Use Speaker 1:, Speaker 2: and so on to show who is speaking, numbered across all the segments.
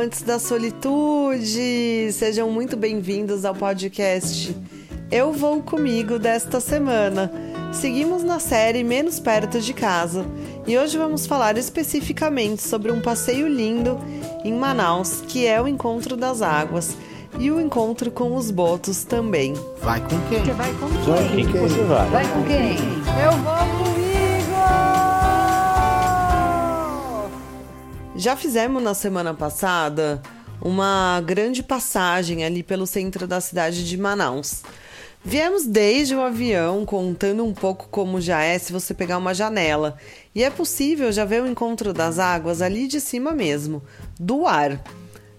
Speaker 1: amantes da solitude! Sejam muito bem-vindos ao podcast Eu Vou Comigo desta semana. Seguimos na série Menos Perto de Casa e hoje vamos falar especificamente sobre um passeio lindo em Manaus, que é o Encontro das Águas e o encontro com os botos também.
Speaker 2: Vai com quem?
Speaker 3: Você vai com quem?
Speaker 2: Vai com quem você vai?
Speaker 3: Vai com quem?
Speaker 1: Eu vou Já fizemos na semana passada uma grande passagem ali pelo centro da cidade de Manaus. Viemos desde o avião, contando um pouco como já é se você pegar uma janela. E é possível já ver o encontro das águas ali de cima mesmo, do ar.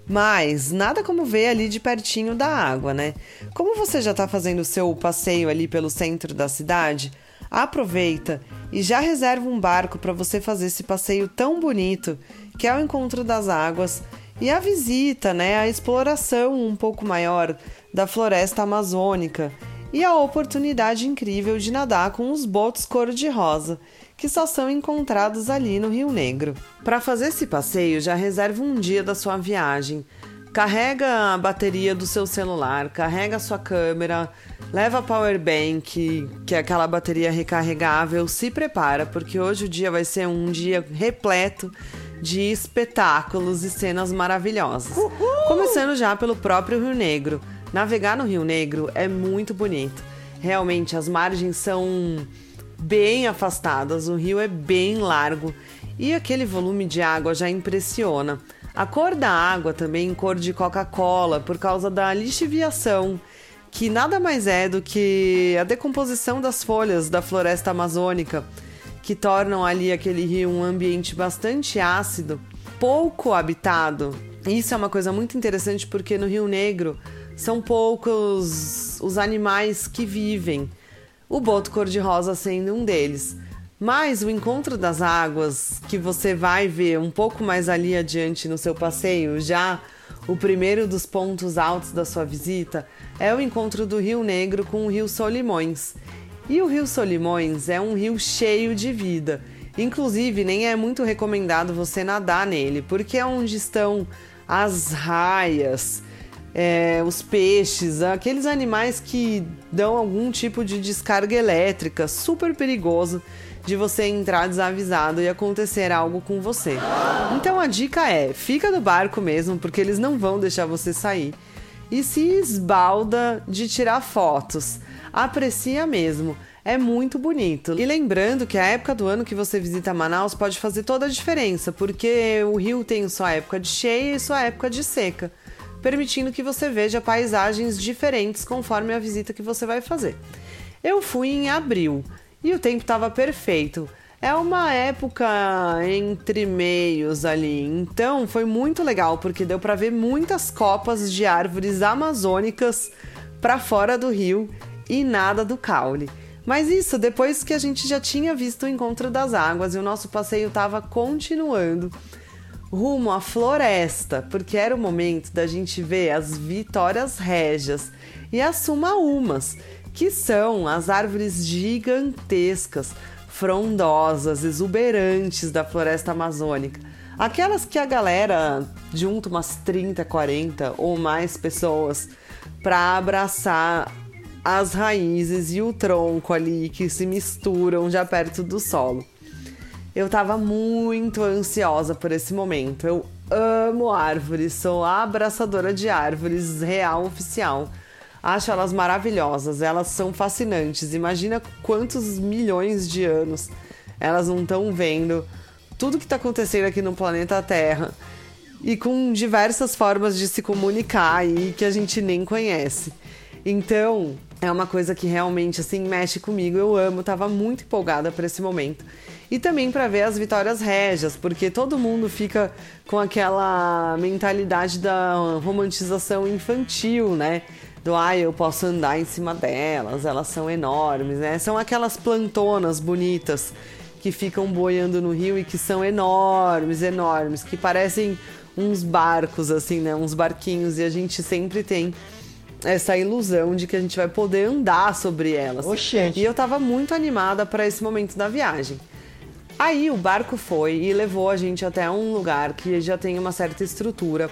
Speaker 1: Mas nada como ver ali de pertinho da água, né? Como você já está fazendo o seu passeio ali pelo centro da cidade, aproveita e já reserva um barco para você fazer esse passeio tão bonito que é o encontro das águas e a visita, né, a exploração um pouco maior da floresta amazônica e a oportunidade incrível de nadar com os botos cor-de-rosa, que só são encontrados ali no Rio Negro. Para fazer esse passeio, já reserva um dia da sua viagem. Carrega a bateria do seu celular, carrega a sua câmera, leva a power bank, que é aquela bateria recarregável, se prepara, porque hoje o dia vai ser um dia repleto de espetáculos e cenas maravilhosas. Uhul! Começando já pelo próprio Rio Negro. Navegar no Rio Negro é muito bonito. Realmente, as margens são bem afastadas, o rio é bem largo e aquele volume de água já impressiona. A cor da água também cor de Coca-Cola por causa da lixiviação, que nada mais é do que a decomposição das folhas da floresta amazônica que tornam ali aquele rio um ambiente bastante ácido, pouco habitado. Isso é uma coisa muito interessante porque no Rio Negro são poucos os animais que vivem, o boto cor-de-rosa sendo um deles. Mas o encontro das águas, que você vai ver um pouco mais ali adiante no seu passeio, já o primeiro dos pontos altos da sua visita, é o encontro do Rio Negro com o Rio Solimões. E o Rio Solimões é um rio cheio de vida. Inclusive, nem é muito recomendado você nadar nele, porque é onde estão as raias, é, os peixes, aqueles animais que dão algum tipo de descarga elétrica, super perigoso de você entrar desavisado e acontecer algo com você. Então a dica é: fica no barco mesmo, porque eles não vão deixar você sair. E se esbalda de tirar fotos aprecia mesmo. É muito bonito. E lembrando que a época do ano que você visita Manaus pode fazer toda a diferença, porque o rio tem sua época de cheia e sua época de seca, permitindo que você veja paisagens diferentes conforme a visita que você vai fazer. Eu fui em abril e o tempo estava perfeito. É uma época entre meios ali, então foi muito legal porque deu para ver muitas copas de árvores amazônicas para fora do rio e nada do caule. Mas isso depois que a gente já tinha visto o encontro das águas e o nosso passeio estava continuando rumo à floresta, porque era o momento da gente ver as vitórias régias e as sumaúmas, que são as árvores gigantescas, frondosas, exuberantes da floresta amazônica. Aquelas que a galera junta umas 30, 40 ou mais pessoas para abraçar as raízes e o tronco ali que se misturam já perto do solo. Eu tava muito ansiosa por esse momento. Eu amo árvores, sou abraçadora de árvores real oficial. Acho elas maravilhosas, elas são fascinantes. Imagina quantos milhões de anos elas não estão vendo tudo que está acontecendo aqui no planeta Terra e com diversas formas de se comunicar aí que a gente nem conhece. Então, é uma coisa que realmente assim mexe comigo. Eu amo, tava muito empolgada para esse momento. E também para ver as vitórias régias, porque todo mundo fica com aquela mentalidade da romantização infantil, né? Do ah, eu posso andar em cima delas, elas são enormes, né? São aquelas plantonas bonitas que ficam boiando no rio e que são enormes, enormes, que parecem uns barcos assim, né? Uns barquinhos e a gente sempre tem essa ilusão de que a gente vai poder andar sobre elas.
Speaker 2: Oxente.
Speaker 1: E eu tava muito animada para esse momento da viagem. Aí o barco foi e levou a gente até um lugar que já tem uma certa estrutura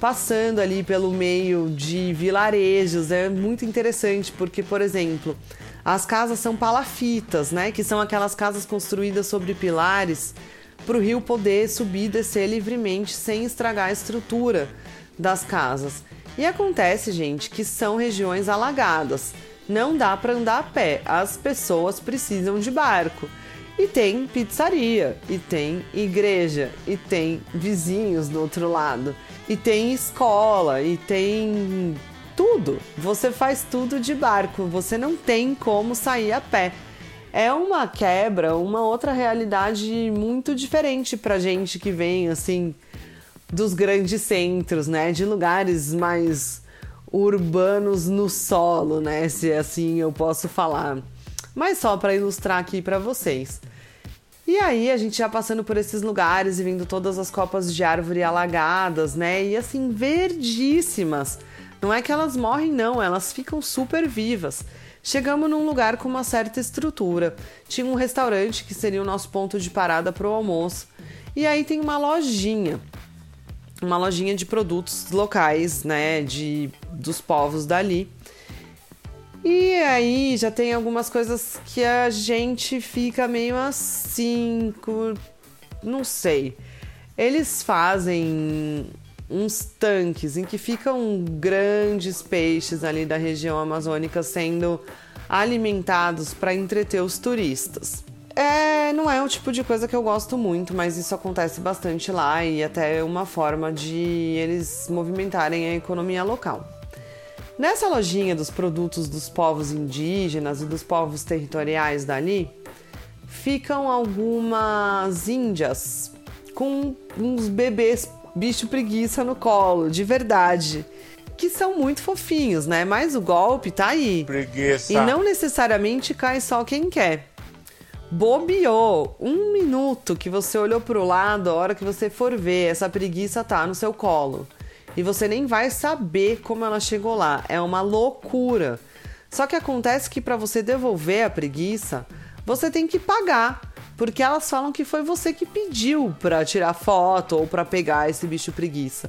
Speaker 1: passando ali pelo meio de vilarejos. É muito interessante porque, por exemplo, as casas são palafitas, né? Que são aquelas casas construídas sobre pilares para o rio poder subir e descer livremente sem estragar a estrutura das casas. E acontece, gente, que são regiões alagadas. Não dá para andar a pé, as pessoas precisam de barco. E tem pizzaria, e tem igreja, e tem vizinhos do outro lado, e tem escola, e tem tudo. Você faz tudo de barco, você não tem como sair a pé. É uma quebra, uma outra realidade muito diferente pra gente que vem assim dos grandes centros, né? De lugares mais urbanos no solo, né? Se assim eu posso falar. Mas só para ilustrar aqui para vocês. E aí, a gente já passando por esses lugares e vendo todas as copas de árvore alagadas, né? E assim, verdíssimas. Não é que elas morrem, não, elas ficam super vivas. Chegamos num lugar com uma certa estrutura. Tinha um restaurante que seria o nosso ponto de parada para o almoço. E aí tem uma lojinha. Uma lojinha de produtos locais, né? De, dos povos dali. E aí já tem algumas coisas que a gente fica meio assim, não sei. Eles fazem uns tanques em que ficam grandes peixes ali da região amazônica sendo alimentados para entreter os turistas. É, não é o tipo de coisa que eu gosto muito, mas isso acontece bastante lá e até é uma forma de eles movimentarem a economia local. Nessa lojinha dos produtos dos povos indígenas e dos povos territoriais dali, ficam algumas índias com uns bebês bicho preguiça no colo, de verdade. Que são muito fofinhos, né? Mas o golpe tá aí.
Speaker 2: Preguiça.
Speaker 1: E não necessariamente cai só quem quer. Bobeou um minuto que você olhou pro lado, a hora que você for ver, essa preguiça tá no seu colo e você nem vai saber como ela chegou lá. É uma loucura. Só que acontece que para você devolver a preguiça, você tem que pagar, porque elas falam que foi você que pediu para tirar foto ou para pegar esse bicho preguiça.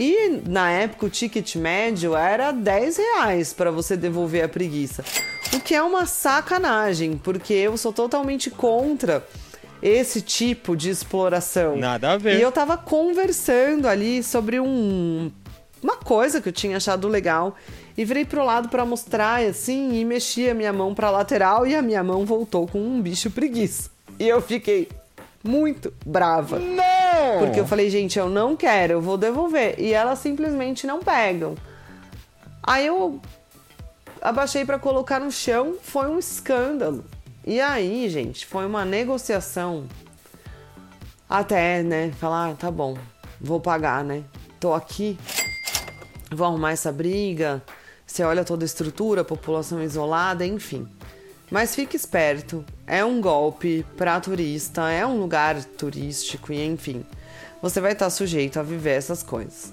Speaker 1: E na época o ticket médio era 10 reais para você devolver a preguiça. O que é uma sacanagem, porque eu sou totalmente contra esse tipo de exploração.
Speaker 2: Nada a ver.
Speaker 1: E eu tava conversando ali sobre um uma coisa que eu tinha achado legal e virei pro lado para mostrar assim e mexi a minha mão para lateral e a minha mão voltou com um bicho preguiça. E eu fiquei muito brava.
Speaker 2: Não!
Speaker 1: Porque eu falei, gente, eu não quero, eu vou devolver. E elas simplesmente não pegam. Aí eu abaixei para colocar no chão, foi um escândalo. E aí, gente, foi uma negociação até, né, falar, ah, tá bom, vou pagar, né? Tô aqui, vou arrumar essa briga. Você olha toda a estrutura, população isolada, enfim. Mas fique esperto, é um golpe para turista, é um lugar turístico e enfim. Você vai estar sujeito a viver essas coisas.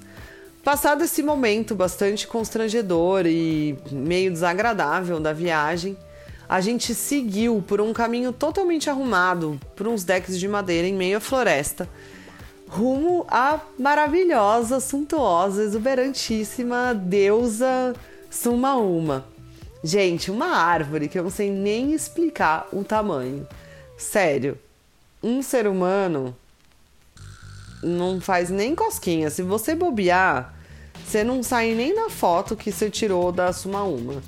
Speaker 1: Passado esse momento bastante constrangedor e meio desagradável da viagem, a gente seguiu por um caminho totalmente arrumado, por uns decks de madeira em meio à floresta, rumo à maravilhosa, suntuosa, exuberantíssima deusa Sumauma. Gente, uma árvore que eu não sei nem explicar o tamanho. Sério, um ser humano não faz nem cosquinha. Se você bobear, você não sai nem na foto que você tirou da Sumauma.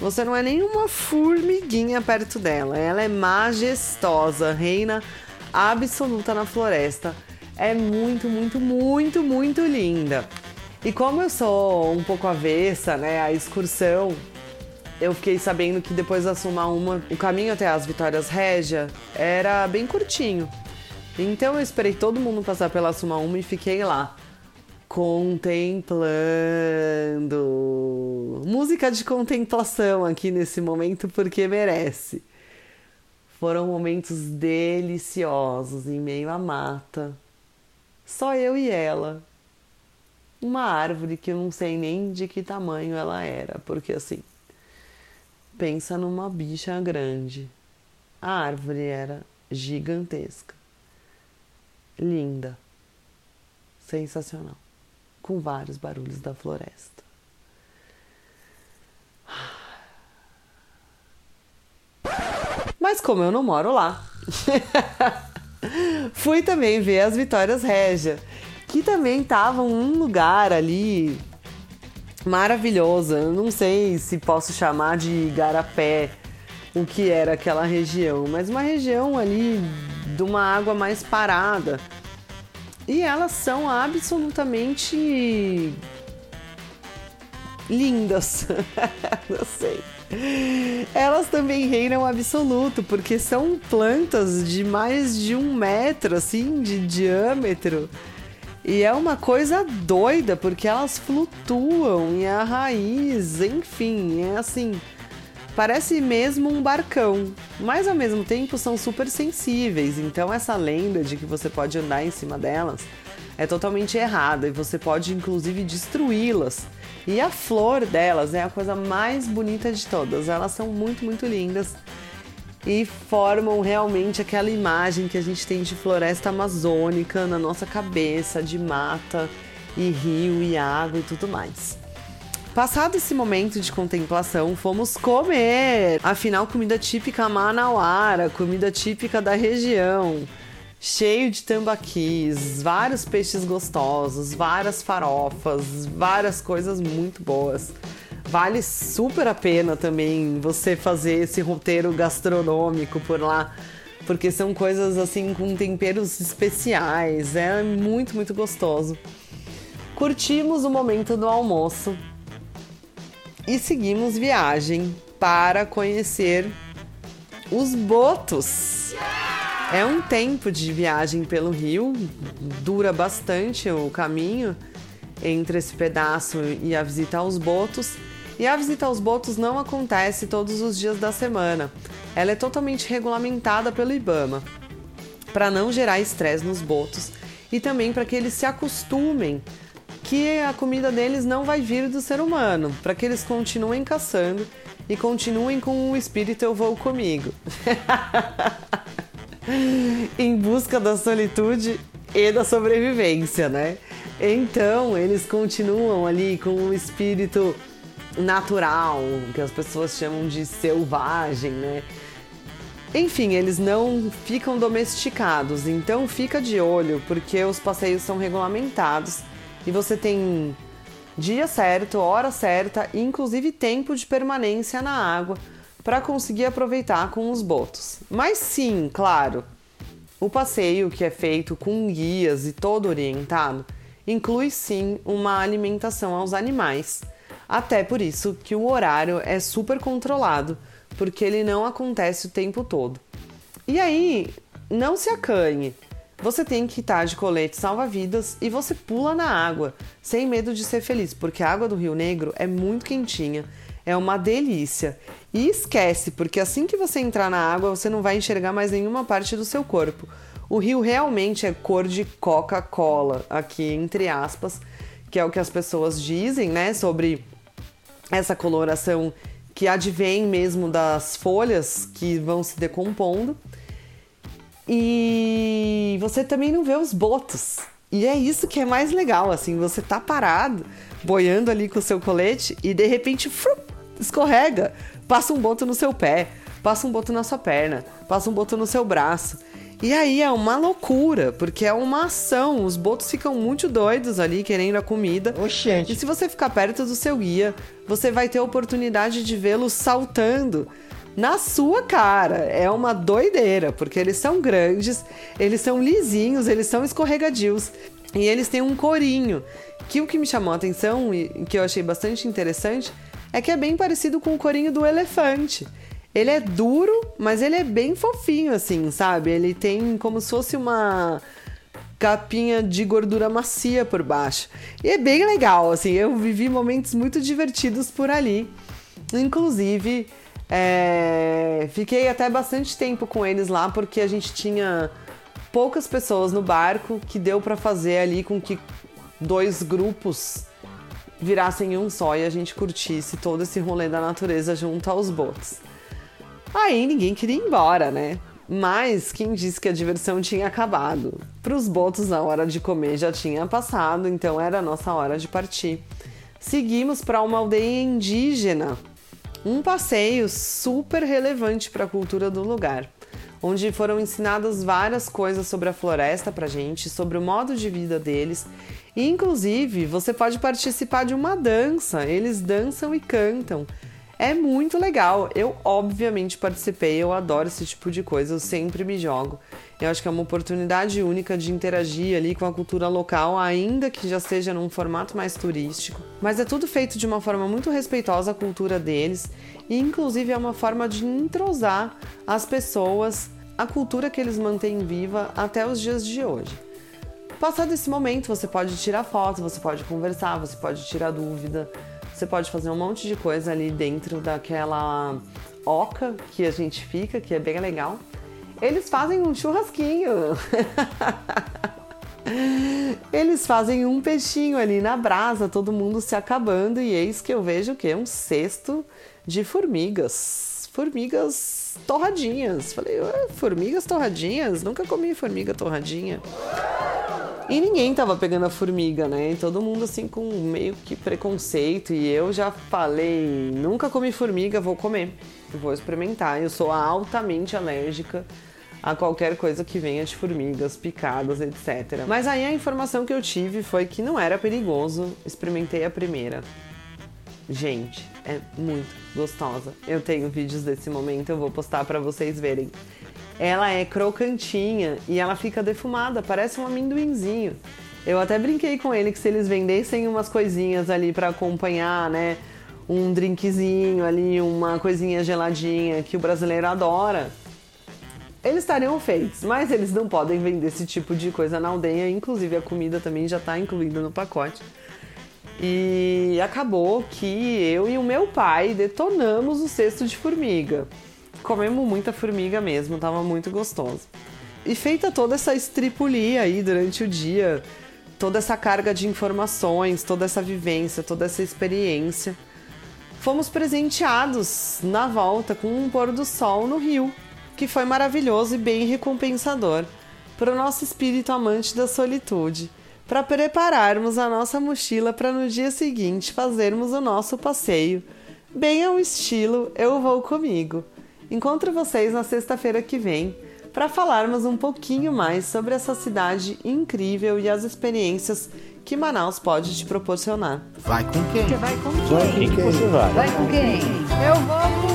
Speaker 1: Você não é nenhuma formiguinha perto dela. Ela é majestosa, reina absoluta na floresta. É muito, muito, muito, muito linda. E como eu sou um pouco avessa, né, a excursão, eu fiquei sabendo que depois da Suma Uma, o caminho até as Vitórias Régia era bem curtinho. Então eu esperei todo mundo passar pela Suma Uma e fiquei lá contemplando. Música de contemplação aqui nesse momento porque merece. Foram momentos deliciosos em meio à mata. Só eu e ela. Uma árvore que eu não sei nem de que tamanho ela era, porque assim, pensa numa bicha grande. A árvore era gigantesca. Linda. Sensacional. Com vários barulhos da floresta. Mas como eu não moro lá, fui também ver as Vitórias Régia, que também estavam um lugar ali maravilhoso. Eu não sei se posso chamar de Igarapé o que era aquela região, mas uma região ali de uma água mais parada. E elas são absolutamente lindas. não sei. Elas também reinam absoluto, porque são plantas de mais de um metro, assim, de diâmetro. E é uma coisa doida, porque elas flutuam e a raiz, enfim, é assim. Parece mesmo um barcão, mas ao mesmo tempo são super sensíveis. Então, essa lenda de que você pode andar em cima delas é totalmente errada e você pode inclusive destruí-las. E a flor delas é a coisa mais bonita de todas. Elas são muito, muito lindas e formam realmente aquela imagem que a gente tem de floresta amazônica na nossa cabeça, de mata e rio e água e tudo mais. Passado esse momento de contemplação, fomos comer! Afinal, comida típica manauara, comida típica da região, cheio de tambaquis, vários peixes gostosos, várias farofas, várias coisas muito boas. Vale super a pena também você fazer esse roteiro gastronômico por lá, porque são coisas assim com temperos especiais, é muito, muito gostoso. Curtimos o momento do almoço e seguimos viagem para conhecer os botos. É um tempo de viagem pelo rio, dura bastante o caminho entre esse pedaço e a visita aos botos. E a visita aos botos não acontece todos os dias da semana. Ela é totalmente regulamentada pelo IBAMA, para não gerar estresse nos botos e também para que eles se acostumem que a comida deles não vai vir do ser humano, para que eles continuem caçando e continuem com o espírito eu vou comigo. em busca da solitude e da sobrevivência, né? Então, eles continuam ali com o espírito natural, que as pessoas chamam de selvagem, né? Enfim, eles não ficam domesticados, então fica de olho, porque os passeios são regulamentados e você tem dia certo, hora certa e inclusive tempo de permanência na água para conseguir aproveitar com os botos. Mas sim, claro, o passeio que é feito com guias e todo orientado inclui sim uma alimentação aos animais até por isso que o horário é super controlado, porque ele não acontece o tempo todo. E aí, não se acanhe. Você tem que estar de colete salva-vidas e você pula na água, sem medo de ser feliz, porque a água do Rio Negro é muito quentinha, é uma delícia. E esquece, porque assim que você entrar na água, você não vai enxergar mais nenhuma parte do seu corpo. O rio realmente é cor de Coca-Cola, aqui entre aspas, que é o que as pessoas dizem, né, sobre essa coloração que advém mesmo das folhas que vão se decompondo. E você também não vê os botos. E é isso que é mais legal, assim, você tá parado, boiando ali com o seu colete e de repente frum, escorrega, passa um boto no seu pé, passa um boto na sua perna, passa um boto no seu braço. E aí é uma loucura, porque é uma ação. Os botos ficam muito doidos ali querendo a comida.
Speaker 2: Oxente.
Speaker 1: E se você ficar perto do seu guia, você vai ter a oportunidade de vê-los saltando na sua cara. É uma doideira, porque eles são grandes, eles são lisinhos, eles são escorregadios. E eles têm um corinho. Que o que me chamou a atenção e que eu achei bastante interessante é que é bem parecido com o corinho do elefante. Ele é duro, mas ele é bem fofinho, assim, sabe? Ele tem como se fosse uma capinha de gordura macia por baixo. E é bem legal, assim, eu vivi momentos muito divertidos por ali. Inclusive, é... fiquei até bastante tempo com eles lá, porque a gente tinha poucas pessoas no barco que deu para fazer ali com que dois grupos virassem um só e a gente curtisse todo esse rolê da natureza junto aos botes. Aí ninguém queria ir embora, né? Mas quem disse que a diversão tinha acabado? Para os botos, a hora de comer já tinha passado, então era a nossa hora de partir. Seguimos para uma aldeia indígena, um passeio super relevante para a cultura do lugar, onde foram ensinadas várias coisas sobre a floresta para gente, sobre o modo de vida deles. E, inclusive, você pode participar de uma dança, eles dançam e cantam. É muito legal. Eu, obviamente, participei, eu adoro esse tipo de coisa, eu sempre me jogo. Eu acho que é uma oportunidade única de interagir ali com a cultura local, ainda que já seja num formato mais turístico. Mas é tudo feito de uma forma muito respeitosa à cultura deles e, inclusive, é uma forma de entrosar as pessoas, a cultura que eles mantêm viva até os dias de hoje. Passado esse momento, você pode tirar foto, você pode conversar, você pode tirar dúvida. Você pode fazer um monte de coisa ali dentro daquela oca que a gente fica, que é bem legal. Eles fazem um churrasquinho. Eles fazem um peixinho ali na brasa, todo mundo se acabando, e eis que eu vejo o quê? Um cesto de formigas. Formigas torradinhas. Falei, formigas torradinhas? Nunca comi formiga torradinha. E ninguém tava pegando a formiga, né? Todo mundo assim com meio que preconceito. E eu já falei, nunca comi formiga, vou comer. Vou experimentar. Eu sou altamente alérgica a qualquer coisa que venha de formigas, picadas, etc. Mas aí a informação que eu tive foi que não era perigoso. Experimentei a primeira. Gente, é muito gostosa. Eu tenho vídeos desse momento, eu vou postar para vocês verem ela é crocantinha e ela fica defumada, parece um amendoinzinho. Eu até brinquei com ele que se eles vendessem umas coisinhas ali para acompanhar, né? Um drinkzinho ali, uma coisinha geladinha que o brasileiro adora, eles estariam feitos, mas eles não podem vender esse tipo de coisa na aldeia, inclusive a comida também já está incluída no pacote. E acabou que eu e o meu pai detonamos o cesto de formiga comemos muita formiga mesmo, tava muito gostoso. E feita toda essa estripulia aí durante o dia, toda essa carga de informações, toda essa vivência, toda essa experiência, fomos presenteados na volta com um pôr do sol no rio, que foi maravilhoso e bem recompensador para o nosso espírito amante da solitude, para prepararmos a nossa mochila para no dia seguinte fazermos o nosso passeio, bem ao estilo Eu Vou Comigo. Encontro vocês na sexta-feira que vem para falarmos um pouquinho mais sobre essa cidade incrível e as experiências que Manaus pode te proporcionar.
Speaker 2: Vai com quem?
Speaker 3: Você vai com quem? Vai com quem? Você vai?
Speaker 2: Vai com quem?
Speaker 3: Eu vou